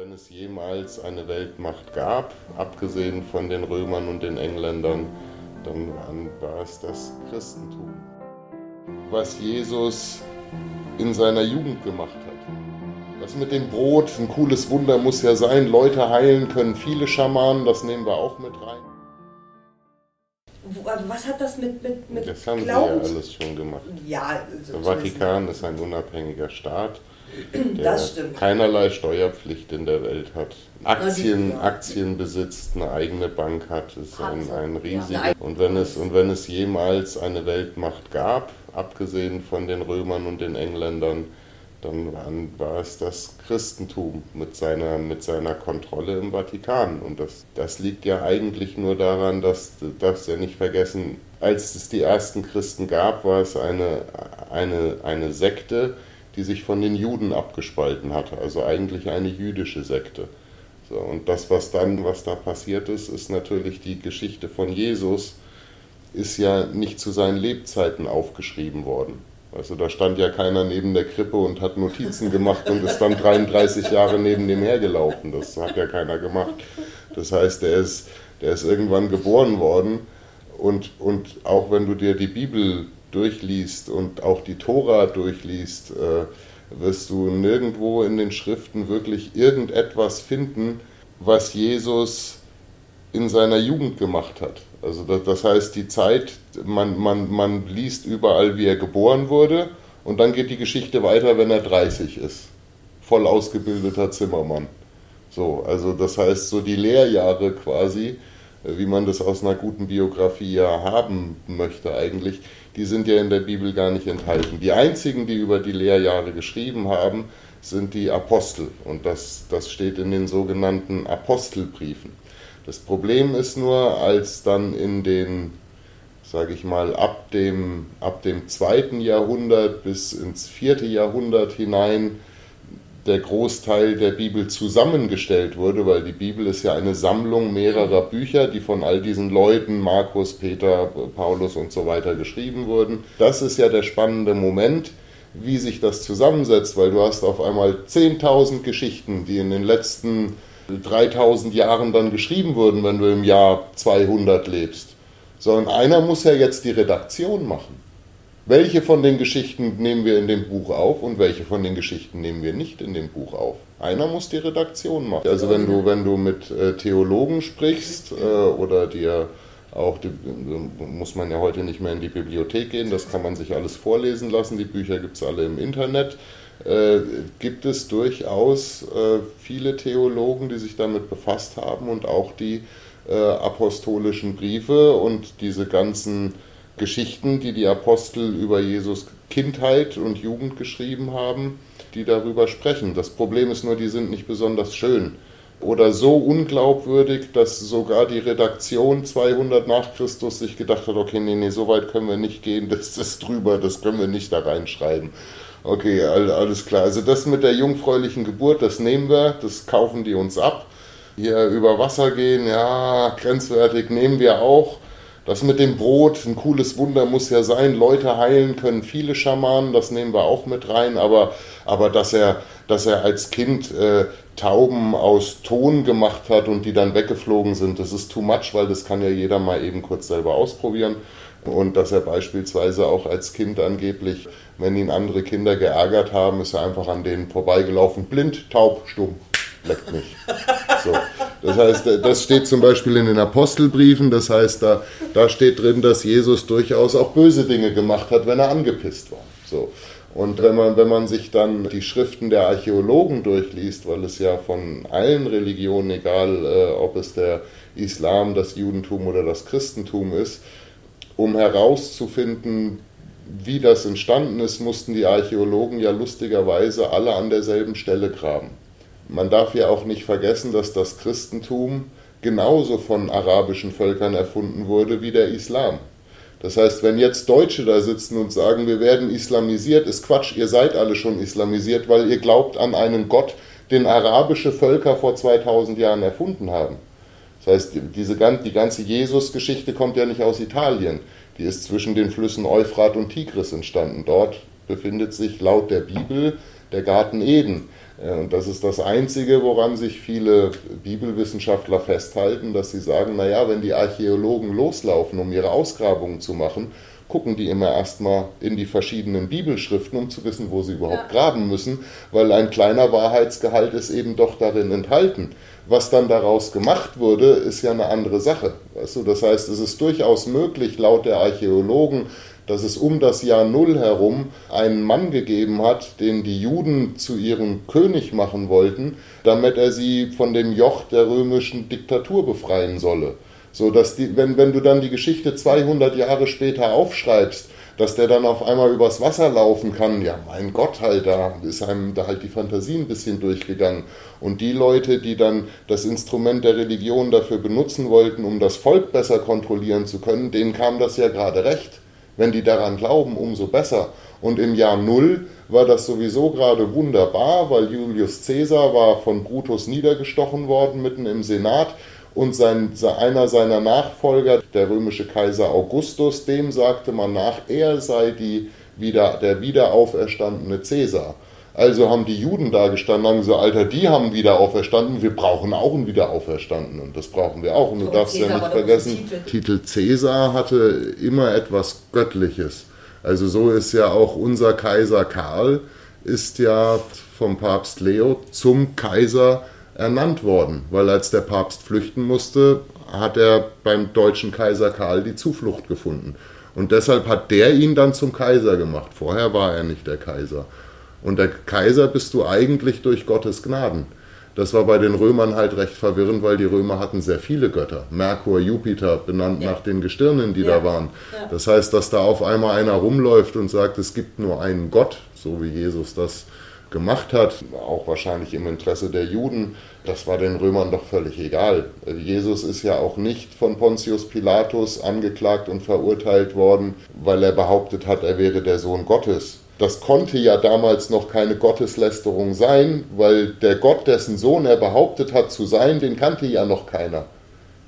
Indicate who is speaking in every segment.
Speaker 1: wenn es jemals eine Weltmacht gab, abgesehen von den Römern und den Engländern, dann war es das Christentum. Was Jesus in seiner Jugend gemacht hat. Das mit dem Brot, ein cooles Wunder muss ja sein. Leute heilen können viele Schamanen, das nehmen wir auch mit rein.
Speaker 2: Was hat das mit, mit, mit
Speaker 1: Das haben
Speaker 2: Glauben?
Speaker 1: sie ja alles schon gemacht.
Speaker 2: Ja, so
Speaker 1: Der Vatikan ist ein unabhängiger Staat, der keinerlei Steuerpflicht in der Welt hat. Aktien. Aktien besitzt, eine eigene Bank hat, ist ein, ein riesiger. Und wenn, es, und wenn es jemals eine Weltmacht gab, abgesehen von den Römern und den Engländern, dann waren, war es das Christentum mit seiner, mit seiner Kontrolle im Vatikan. Und das, das liegt ja eigentlich nur daran, dass, darfst ja nicht vergessen, als es die ersten Christen gab, war es eine, eine, eine Sekte, die sich von den Juden abgespalten hatte, also eigentlich eine jüdische Sekte. So, und das, was dann, was da passiert ist, ist natürlich die Geschichte von Jesus, ist ja nicht zu seinen Lebzeiten aufgeschrieben worden. Also da stand ja keiner neben der Krippe und hat Notizen gemacht und ist dann 33 Jahre neben dem hergelaufen. Das hat ja keiner gemacht. Das heißt, der ist, der ist irgendwann geboren worden und, und auch wenn du dir die Bibel durchliest und auch die Tora durchliest, äh, wirst du nirgendwo in den Schriften wirklich irgendetwas finden, was Jesus in seiner Jugend gemacht hat. Also das, das heißt, die Zeit, man, man, man liest überall, wie er geboren wurde und dann geht die Geschichte weiter, wenn er 30 ist. Voll ausgebildeter Zimmermann. So, also das heißt, so die Lehrjahre quasi, äh, wie man das aus einer guten Biografie ja haben möchte eigentlich, die sind ja in der Bibel gar nicht enthalten. Die einzigen, die über die Lehrjahre geschrieben haben, sind die Apostel. Und das, das steht in den sogenannten Apostelbriefen. Das Problem ist nur, als dann in den, sage ich mal, ab dem, ab dem zweiten Jahrhundert bis ins vierte Jahrhundert hinein der Großteil der Bibel zusammengestellt wurde, weil die Bibel ist ja eine Sammlung mehrerer Bücher, die von all diesen Leuten, Markus, Peter, Paulus und so weiter geschrieben wurden. Das ist ja der spannende Moment, wie sich das zusammensetzt, weil du hast auf einmal 10.000 Geschichten, die in den letzten 3000 Jahren dann geschrieben wurden, wenn du im Jahr 200 lebst. Sondern einer muss ja jetzt die Redaktion machen. Welche von den Geschichten nehmen wir in dem Buch auf und welche von den Geschichten nehmen wir nicht in dem Buch auf? Einer muss die Redaktion machen. Also wenn du, wenn du mit äh, Theologen sprichst äh, oder dir auch, die, muss man ja heute nicht mehr in die Bibliothek gehen, das kann man sich alles vorlesen lassen, die Bücher gibt es alle im Internet, äh, gibt es durchaus äh, viele Theologen, die sich damit befasst haben und auch die äh, apostolischen Briefe und diese ganzen Geschichten, die die Apostel über Jesus Kindheit und Jugend geschrieben haben, die darüber sprechen. Das Problem ist nur, die sind nicht besonders schön oder so unglaubwürdig, dass sogar die Redaktion 200 nach Christus sich gedacht hat, okay, nee, nee, so weit können wir nicht gehen, das ist drüber, das können wir nicht da reinschreiben. Okay, all- alles klar. Also das mit der jungfräulichen Geburt, das nehmen wir, das kaufen die uns ab. Hier über Wasser gehen, ja, grenzwertig nehmen wir auch. Das mit dem Brot, ein cooles Wunder muss ja sein. Leute heilen können viele Schamanen, das nehmen wir auch mit rein. Aber, aber dass, er, dass er als Kind äh, Tauben aus Ton gemacht hat und die dann weggeflogen sind, das ist too much, weil das kann ja jeder mal eben kurz selber ausprobieren. Und dass er beispielsweise auch als Kind angeblich, wenn ihn andere Kinder geärgert haben, ist er einfach an denen vorbeigelaufen, blind, taub, stumm, leckt mich. So. Das heißt, das steht zum Beispiel in den Apostelbriefen, das heißt, da, da steht drin, dass Jesus durchaus auch böse Dinge gemacht hat, wenn er angepisst war. So. Und wenn man, wenn man sich dann die Schriften der Archäologen durchliest, weil es ja von allen Religionen, egal äh, ob es der Islam, das Judentum oder das Christentum ist, um herauszufinden, wie das entstanden ist, mussten die Archäologen ja lustigerweise alle an derselben Stelle graben. Man darf ja auch nicht vergessen, dass das Christentum genauso von arabischen Völkern erfunden wurde wie der Islam. Das heißt, wenn jetzt Deutsche da sitzen und sagen, wir werden islamisiert, ist Quatsch, ihr seid alle schon islamisiert, weil ihr glaubt an einen Gott, den arabische Völker vor 2000 Jahren erfunden haben. Das heißt, diese, die ganze Jesus-Geschichte kommt ja nicht aus Italien. Die ist zwischen den Flüssen Euphrat und Tigris entstanden. Dort befindet sich laut der Bibel der Garten Eden. Äh, und das ist das Einzige, woran sich viele Bibelwissenschaftler festhalten, dass sie sagen, naja, wenn die Archäologen loslaufen, um ihre Ausgrabungen zu machen, gucken die immer erstmal in die verschiedenen Bibelschriften, um zu wissen, wo sie überhaupt ja. graben müssen, weil ein kleiner Wahrheitsgehalt ist eben doch darin enthalten. Was dann daraus gemacht wurde, ist ja eine andere Sache. Weißt du? Das heißt, es ist durchaus möglich, laut der Archäologen, dass es um das Jahr Null herum einen Mann gegeben hat, den die Juden zu ihrem König machen wollten, damit er sie von dem Joch der römischen Diktatur befreien solle. So dass die, wenn, wenn du dann die Geschichte 200 Jahre später aufschreibst, dass der dann auf einmal übers Wasser laufen kann, ja mein Gott halt, da ist einem da halt die Fantasie ein bisschen durchgegangen. Und die Leute, die dann das Instrument der Religion dafür benutzen wollten, um das Volk besser kontrollieren zu können, denen kam das ja gerade recht. Wenn die daran glauben, umso besser. Und im Jahr Null war das sowieso gerade wunderbar, weil Julius Caesar war von Brutus niedergestochen worden mitten im Senat und sein, einer seiner Nachfolger, der römische Kaiser Augustus, dem sagte man nach, er sei die, wieder, der wiederauferstandene Cäsar. Also haben die Juden da gestanden und haben gesagt, Alter, die haben wieder auferstanden, wir brauchen auch einen Wiederauferstandenen. Und das brauchen wir auch. Und du oh, darfst Cäsar ja nicht vergessen, Titel. Titel Cäsar hatte immer etwas Göttliches. Also so ist ja auch unser Kaiser Karl, ist ja vom Papst Leo zum Kaiser ernannt worden, weil als der Papst flüchten musste, hat er beim deutschen Kaiser Karl die Zuflucht gefunden. Und deshalb hat der ihn dann zum Kaiser gemacht. Vorher war er nicht der Kaiser. Und der Kaiser bist du eigentlich durch Gottes Gnaden. Das war bei den Römern halt recht verwirrend, weil die Römer hatten sehr viele Götter. Merkur, Jupiter, benannt ja. nach den Gestirnen, die ja. da waren. Ja. Das heißt, dass da auf einmal einer rumläuft und sagt, es gibt nur einen Gott, so wie Jesus das gemacht hat, auch wahrscheinlich im Interesse der Juden, das war den Römern doch völlig egal. Jesus ist ja auch nicht von Pontius Pilatus angeklagt und verurteilt worden, weil er behauptet hat, er wäre der Sohn Gottes. Das konnte ja damals noch keine Gotteslästerung sein, weil der Gott, dessen Sohn er behauptet hat zu sein, den kannte ja noch keiner.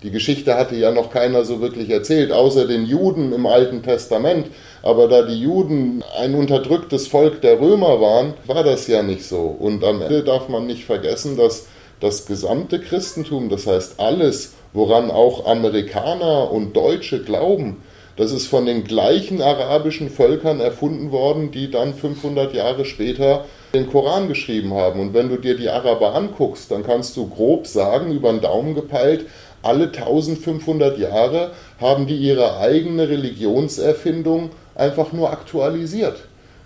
Speaker 1: Die Geschichte hatte ja noch keiner so wirklich erzählt, außer den Juden im Alten Testament. Aber da die Juden ein unterdrücktes Volk der Römer waren, war das ja nicht so. Und am Ende darf man nicht vergessen, dass das gesamte Christentum, das heißt alles, woran auch Amerikaner und Deutsche glauben, das ist von den gleichen arabischen Völkern erfunden worden, die dann 500 Jahre später den Koran geschrieben haben. Und wenn du dir die Araber anguckst, dann kannst du grob sagen, über den Daumen gepeilt, alle 1500 Jahre haben die ihre eigene Religionserfindung einfach nur aktualisiert.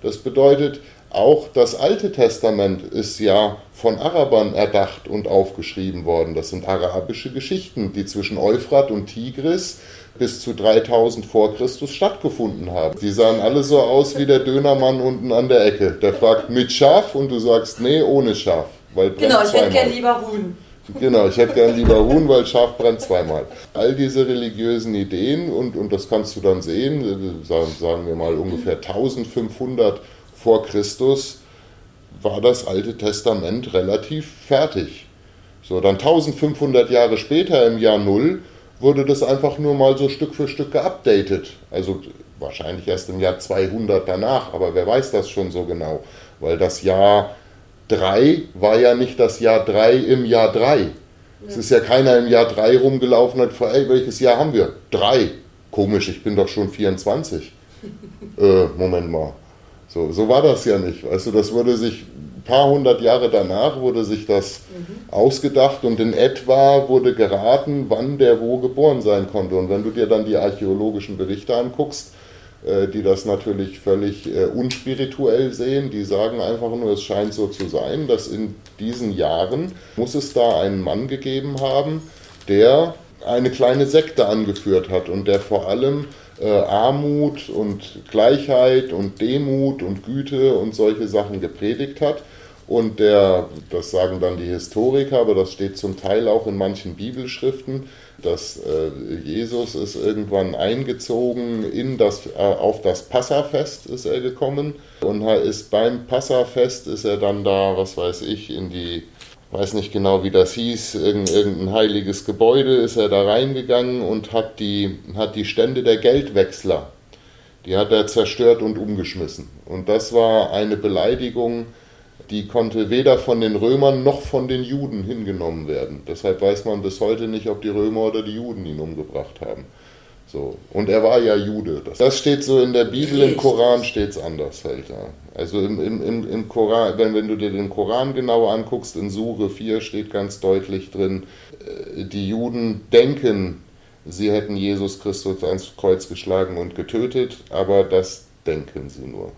Speaker 1: Das bedeutet, auch das Alte Testament ist ja von Arabern erdacht und aufgeschrieben worden. Das sind arabische Geschichten, die zwischen Euphrat und Tigris bis zu 3000 vor Christus stattgefunden haben. Die sahen alle so aus wie der Dönermann unten an der Ecke. Der fragt mit Schaf und du sagst, nee, ohne Schaf.
Speaker 2: genau, ich hätte gern lieber Huhn.
Speaker 1: Genau, ich hätte gern lieber Huhn, weil Schaf brennt zweimal. All diese religiösen Ideen, und, und das kannst du dann sehen, sagen, sagen wir mal ungefähr 1500 vor Christus, war das Alte Testament relativ fertig. So, dann 1500 Jahre später, im Jahr Null, wurde das einfach nur mal so Stück für Stück geupdatet. Also wahrscheinlich erst im Jahr 200 danach, aber wer weiß das schon so genau, weil das Jahr 3 war ja nicht das Jahr 3 im Jahr 3. Ja. Es ist ja keiner im Jahr 3 rumgelaufen und hat gefragt, ey, welches Jahr haben wir? 3. Komisch, ich bin doch schon 24. äh, Moment mal. So, so war das ja nicht. Weißt du, das wurde sich ein paar hundert Jahre danach wurde sich das mhm. ausgedacht und in etwa wurde geraten, wann der wo geboren sein konnte. Und wenn du dir dann die archäologischen Berichte anguckst, äh, die das natürlich völlig äh, unspirituell sehen. Die sagen einfach nur, es scheint so zu sein, dass in diesen Jahren muss es da einen Mann gegeben haben, der eine kleine Sekte angeführt hat und der vor allem äh, Armut und Gleichheit und Demut und Güte und solche Sachen gepredigt hat. Und der, das sagen dann die Historiker, aber das steht zum Teil auch in manchen Bibelschriften, dass äh, Jesus ist irgendwann eingezogen in das, äh, auf das Passafest ist er gekommen und ist beim Passafest ist er dann da, was weiß ich, in die, weiß nicht genau wie das hieß, irgendein heiliges Gebäude ist er da reingegangen und hat die, hat die Stände der Geldwechsler, die hat er zerstört und umgeschmissen. Und das war eine Beleidigung die konnte weder von den Römern noch von den Juden hingenommen werden. Deshalb weiß man bis heute nicht, ob die Römer oder die Juden ihn umgebracht haben. So. Und er war ja Jude. Das steht so in der Bibel, im Koran steht es anders halt. Ja. Also im, im, im, im Koran, wenn, wenn du dir den Koran genau anguckst, in Sure 4 steht ganz deutlich drin, äh, die Juden denken, sie hätten Jesus Christus ans Kreuz geschlagen und getötet, aber das denken sie nur.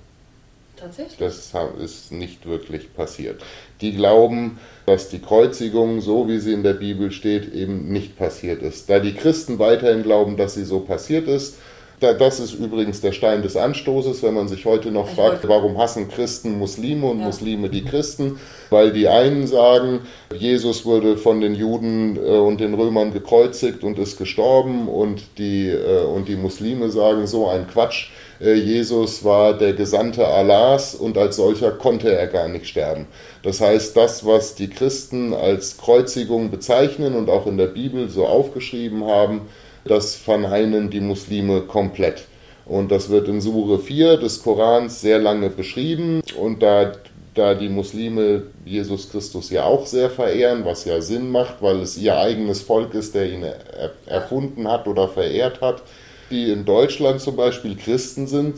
Speaker 2: Tatsächlich?
Speaker 1: Das ist nicht wirklich passiert. Die glauben, dass die Kreuzigung, so wie sie in der Bibel steht, eben nicht passiert ist. Da die Christen weiterhin glauben, dass sie so passiert ist, das ist übrigens der Stein des Anstoßes, wenn man sich heute noch fragt, warum hassen Christen Muslime und ja. Muslime die Christen? Weil die einen sagen, Jesus wurde von den Juden äh, und den Römern gekreuzigt und ist gestorben und die, äh, und die Muslime sagen so ein Quatsch. Äh, Jesus war der Gesandte Allahs und als solcher konnte er gar nicht sterben. Das heißt, das, was die Christen als Kreuzigung bezeichnen und auch in der Bibel so aufgeschrieben haben, das verneinen die Muslime komplett. Und das wird in Sure 4 des Korans sehr lange beschrieben. Und da, da die Muslime Jesus Christus ja auch sehr verehren, was ja Sinn macht, weil es ihr eigenes Volk ist, der ihn er, erfunden hat oder verehrt hat, die in Deutschland zum Beispiel Christen sind,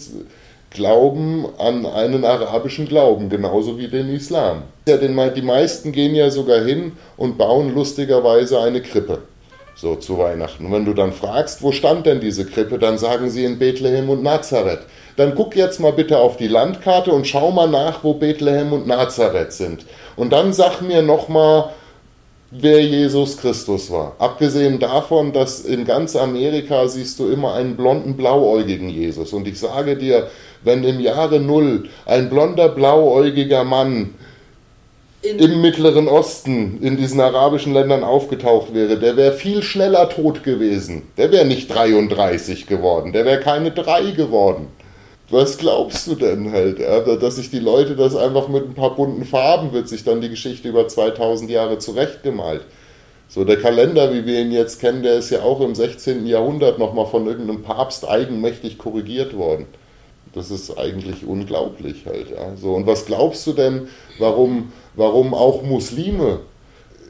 Speaker 1: glauben an einen arabischen Glauben, genauso wie den Islam. Ja, die meisten gehen ja sogar hin und bauen lustigerweise eine Krippe. So zu Weihnachten. Und wenn du dann fragst, wo stand denn diese Krippe, dann sagen sie in Bethlehem und Nazareth. Dann guck jetzt mal bitte auf die Landkarte und schau mal nach, wo Bethlehem und Nazareth sind. Und dann sag mir nochmal, wer Jesus Christus war. Abgesehen davon, dass in ganz Amerika siehst du immer einen blonden, blauäugigen Jesus. Und ich sage dir, wenn im Jahre Null ein blonder, blauäugiger Mann im Mittleren Osten, in diesen arabischen Ländern aufgetaucht wäre, der wäre viel schneller tot gewesen. Der wäre nicht 33 geworden, der wäre keine 3 geworden. Was glaubst du denn halt? Dass sich die Leute das einfach mit ein paar bunten Farben wird sich dann die Geschichte über 2000 Jahre zurechtgemalt. So, der Kalender, wie wir ihn jetzt kennen, der ist ja auch im 16. Jahrhundert nochmal von irgendeinem Papst eigenmächtig korrigiert worden. Das ist eigentlich unglaublich halt. Ja. So, und was glaubst du denn, warum, warum auch Muslime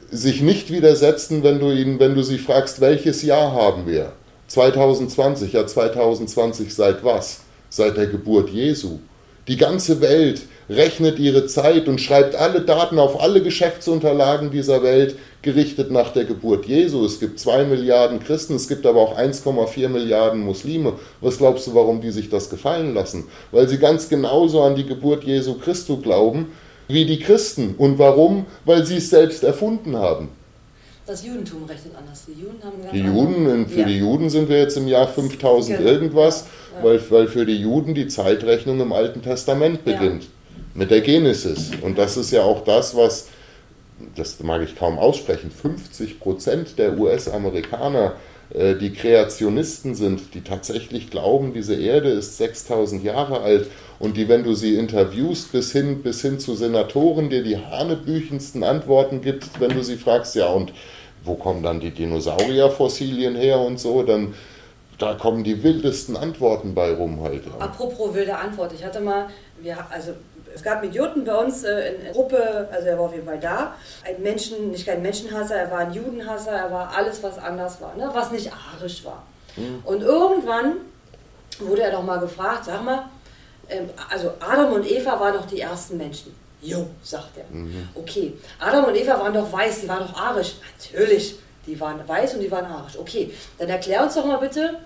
Speaker 1: sich nicht widersetzen, wenn du, ihnen, wenn du sie fragst, welches Jahr haben wir? 2020, ja 2020 seit was? seit der Geburt Jesu. Die ganze Welt rechnet ihre Zeit und schreibt alle Daten auf alle Geschäftsunterlagen dieser Welt gerichtet nach der Geburt Jesu. Es gibt zwei Milliarden Christen, es gibt aber auch 1,4 Milliarden Muslime. Was glaubst du, warum die sich das gefallen lassen? Weil sie ganz genauso an die Geburt Jesu Christus glauben wie die Christen. Und warum? Weil sie es selbst erfunden haben.
Speaker 2: Das Judentum rechnet anders. Die Juden haben
Speaker 1: die Juden, Für ja. die Juden sind wir jetzt im Jahr 5000 genau. irgendwas, ja. weil, weil für die Juden die Zeitrechnung im Alten Testament beginnt. Ja. Mit der Genesis. Und das ist ja auch das, was, das mag ich kaum aussprechen, 50 Prozent der US-Amerikaner äh, die Kreationisten sind, die tatsächlich glauben, diese Erde ist 6000 Jahre alt und die, wenn du sie interviewst, bis hin, bis hin zu Senatoren, dir die hanebüchensten Antworten gibt, wenn du sie fragst, ja, und wo kommen dann die Dinosaurierfossilien her und so, dann da kommen die wildesten Antworten bei rum.
Speaker 2: Ja. Apropos wilde Antwort, ich hatte mal, wir, also es gab einen Idioten bei uns äh, in der Gruppe, also er war auf jeden Fall da. Ein Menschen, nicht kein Menschenhasser, er war ein Judenhasser, er war alles, was anders war, ne? was nicht arisch war. Mhm. Und irgendwann wurde er doch mal gefragt, sag mal, ähm, also Adam und Eva waren doch die ersten Menschen. Jo, sagt er. Mhm. Okay, Adam und Eva waren doch weiß, die waren doch arisch. Natürlich, die waren weiß und die waren arisch. Okay, dann erklär uns doch mal bitte,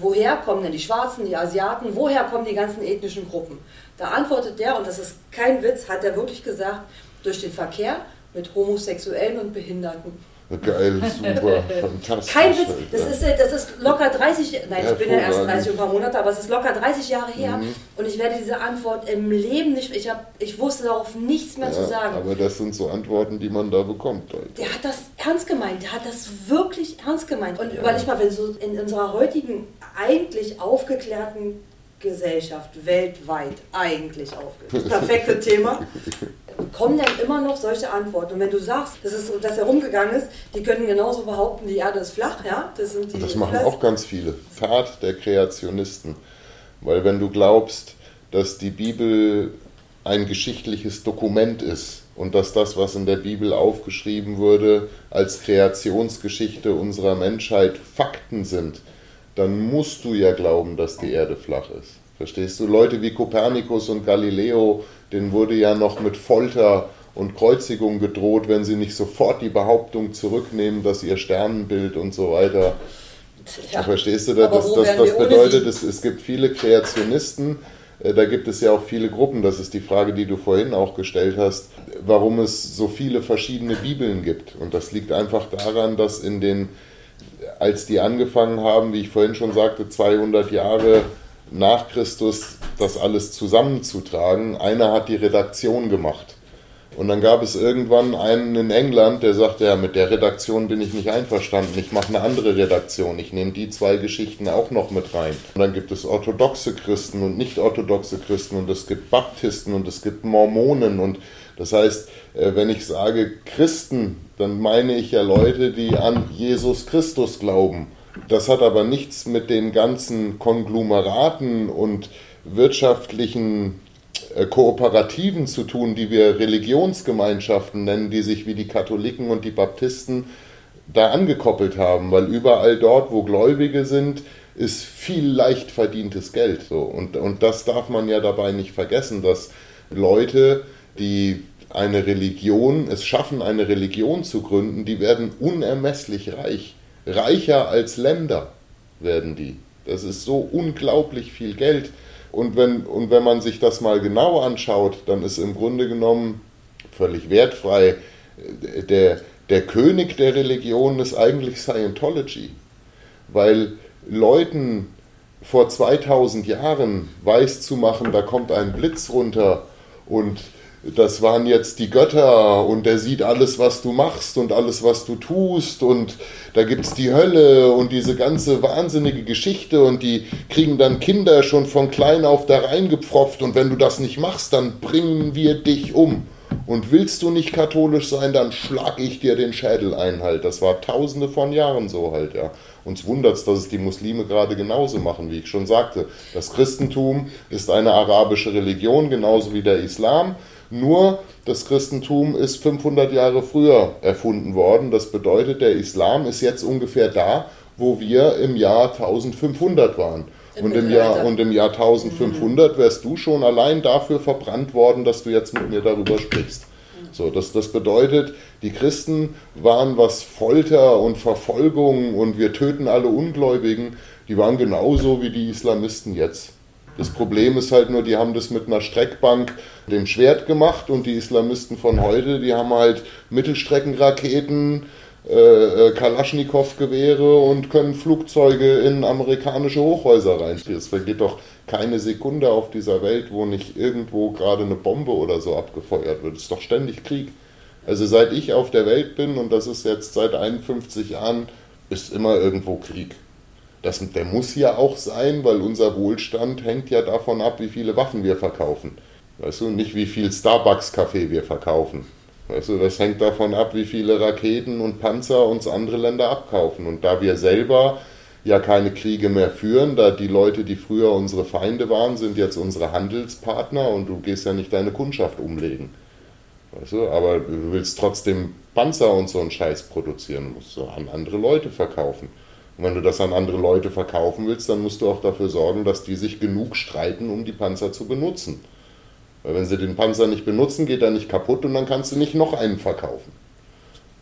Speaker 2: woher kommen denn die Schwarzen, die Asiaten, woher kommen die ganzen ethnischen Gruppen? Da antwortet der, und das ist kein Witz, hat er wirklich gesagt, durch den Verkehr mit Homosexuellen und Behinderten.
Speaker 1: Geil, super, fantastisch.
Speaker 2: Kein Witz, das ist, das ist locker 30, nein, ich bin ja erst 30 und ein paar Monate, aber es ist locker 30 Jahre her mhm. und ich werde diese Antwort im Leben nicht, ich, hab, ich wusste darauf nichts mehr ja, zu sagen.
Speaker 1: Aber das sind so Antworten, die man da bekommt.
Speaker 2: Halt. Der hat das ernst gemeint, der hat das wirklich ernst gemeint. Und ja. überleg mal, wenn so in unserer heutigen, eigentlich aufgeklärten Gesellschaft weltweit eigentlich aufgeklärt, das perfekte Thema, kommen dann immer noch solche Antworten. Und wenn du sagst, dass, es, dass er rumgegangen ist, die können genauso behaupten, die Erde ist flach, ja?
Speaker 1: Das, sind die das machen auch ganz viele. Tat der Kreationisten. Weil wenn du glaubst, dass die Bibel ein geschichtliches Dokument ist und dass das, was in der Bibel aufgeschrieben wurde, als Kreationsgeschichte unserer Menschheit Fakten sind, dann musst du ja glauben, dass die Erde flach ist. Verstehst du? Leute wie Kopernikus und Galileo, denen wurde ja noch mit Folter und Kreuzigung gedroht, wenn sie nicht sofort die Behauptung zurücknehmen, dass ihr Sternenbild und so weiter. Ja, Verstehst du? Das, das, das, bedeutet, es, es gibt viele Kreationisten, äh, da gibt es ja auch viele Gruppen, das ist die Frage, die du vorhin auch gestellt hast, warum es so viele verschiedene Bibeln gibt. Und das liegt einfach daran, dass in den, als die angefangen haben, wie ich vorhin schon sagte, 200 Jahre nach Christus das alles zusammenzutragen, einer hat die Redaktion gemacht. Und dann gab es irgendwann einen in England, der sagte, ja, mit der Redaktion bin ich nicht einverstanden, ich mache eine andere Redaktion, ich nehme die zwei Geschichten auch noch mit rein. Und dann gibt es orthodoxe Christen und nicht orthodoxe Christen und es gibt Baptisten und es gibt Mormonen und das heißt, äh, wenn ich sage Christen, dann meine ich ja Leute, die an Jesus Christus glauben. Das hat aber nichts mit den ganzen Konglomeraten und wirtschaftlichen Kooperativen zu tun, die wir Religionsgemeinschaften nennen, die sich wie die Katholiken und die Baptisten da angekoppelt haben, weil überall dort, wo Gläubige sind, ist viel leicht verdientes Geld. So. Und, und das darf man ja dabei nicht vergessen, dass Leute, die eine Religion, es schaffen, eine Religion zu gründen, die werden unermesslich reich. Reicher als Länder werden die. Das ist so unglaublich viel Geld. Und wenn, und wenn man sich das mal genau anschaut, dann ist im Grunde genommen völlig wertfrei, äh, der, der König der Religion ist eigentlich Scientology. Weil Leuten vor 2000 Jahren weiß zu machen, da kommt ein Blitz runter und das waren jetzt die Götter und der sieht alles, was du machst und alles, was du tust und da gibt es die Hölle und diese ganze wahnsinnige Geschichte und die kriegen dann Kinder schon von klein auf da reingepfropft und wenn du das nicht machst, dann bringen wir dich um. Und willst du nicht katholisch sein, dann schlag ich dir den Schädel ein halt. Das war tausende von Jahren so halt, ja. Uns wundert es, dass es die Muslime gerade genauso machen, wie ich schon sagte. Das Christentum ist eine arabische Religion, genauso wie der Islam. Nur das Christentum ist 500 Jahre früher erfunden worden. Das bedeutet, der Islam ist jetzt ungefähr da, wo wir im Jahr 1500 waren. Im und, im Jahr, und im Jahr 1500 wärst du schon allein dafür verbrannt worden, dass du jetzt mit mir darüber sprichst. So, das, das bedeutet, die Christen waren, was Folter und Verfolgung und wir töten alle Ungläubigen, die waren genauso wie die Islamisten jetzt. Das Problem ist halt nur, die haben das mit einer Streckbank, dem Schwert gemacht und die Islamisten von heute, die haben halt Mittelstreckenraketen, äh, äh Kalaschnikow-Gewehre und können Flugzeuge in amerikanische Hochhäuser reinspielen. Es vergeht doch keine Sekunde auf dieser Welt, wo nicht irgendwo gerade eine Bombe oder so abgefeuert wird. Es ist doch ständig Krieg. Also seit ich auf der Welt bin, und das ist jetzt seit 51 Jahren, ist immer irgendwo Krieg. Das, der muss ja auch sein, weil unser Wohlstand hängt ja davon ab, wie viele Waffen wir verkaufen. Weißt du, nicht wie viel Starbucks-Kaffee wir verkaufen. Weißt du, das hängt davon ab, wie viele Raketen und Panzer uns andere Länder abkaufen. Und da wir selber ja keine Kriege mehr führen, da die Leute, die früher unsere Feinde waren, sind jetzt unsere Handelspartner und du gehst ja nicht deine Kundschaft umlegen. Weißt du, aber du willst trotzdem Panzer und so einen Scheiß produzieren, musst du an andere Leute verkaufen. Und wenn du das an andere Leute verkaufen willst, dann musst du auch dafür sorgen, dass die sich genug streiten, um die Panzer zu benutzen. Weil wenn sie den Panzer nicht benutzen, geht er nicht kaputt und dann kannst du nicht noch einen verkaufen.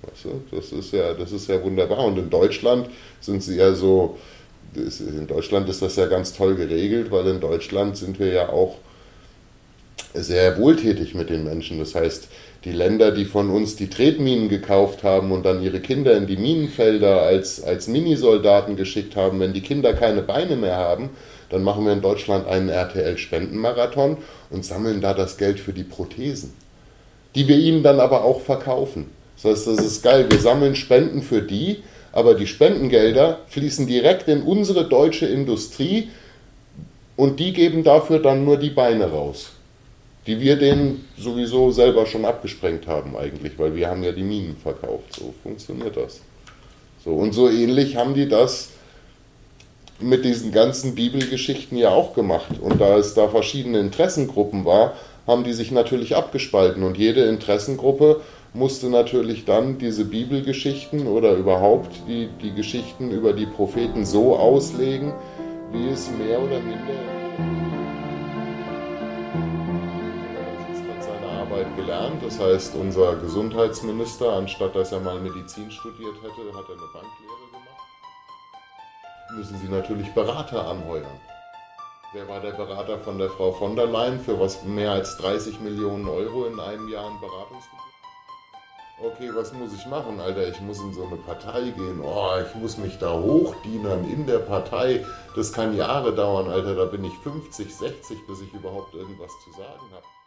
Speaker 1: Weißt du? Das ist ja, das ist ja wunderbar. Und in Deutschland sind sie ja so, in Deutschland ist das ja ganz toll geregelt, weil in Deutschland sind wir ja auch sehr wohltätig mit den Menschen. Das heißt, die Länder, die von uns die Tretminen gekauft haben und dann ihre Kinder in die Minenfelder als, als Minisoldaten geschickt haben, wenn die Kinder keine Beine mehr haben, dann machen wir in Deutschland einen RTL-Spendenmarathon und sammeln da das Geld für die Prothesen, die wir ihnen dann aber auch verkaufen. Das heißt, das ist geil. Wir sammeln Spenden für die, aber die Spendengelder fließen direkt in unsere deutsche Industrie und die geben dafür dann nur die Beine raus die wir denen sowieso selber schon abgesprengt haben eigentlich, weil wir haben ja die Minen verkauft. So funktioniert das. So, und so ähnlich haben die das mit diesen ganzen Bibelgeschichten ja auch gemacht. Und da es da verschiedene Interessengruppen war, haben die sich natürlich abgespalten und jede Interessengruppe musste natürlich dann diese Bibelgeschichten oder überhaupt die, die Geschichten über die Propheten so auslegen, wie es mehr oder minder gelernt. Das heißt, unser Gesundheitsminister, anstatt dass er mal Medizin studiert hätte, hat er eine Banklehre gemacht. Müssen Sie natürlich Berater anheuern. Wer war der Berater von der Frau von der Leyen für was mehr als 30 Millionen Euro in einem Jahr in Beratungsgebühr? Okay, was muss ich machen, Alter? Ich muss in so eine Partei gehen. Oh, ich muss mich da hochdienern in der Partei. Das kann Jahre dauern, Alter. Da bin ich 50, 60, bis ich überhaupt irgendwas zu sagen habe.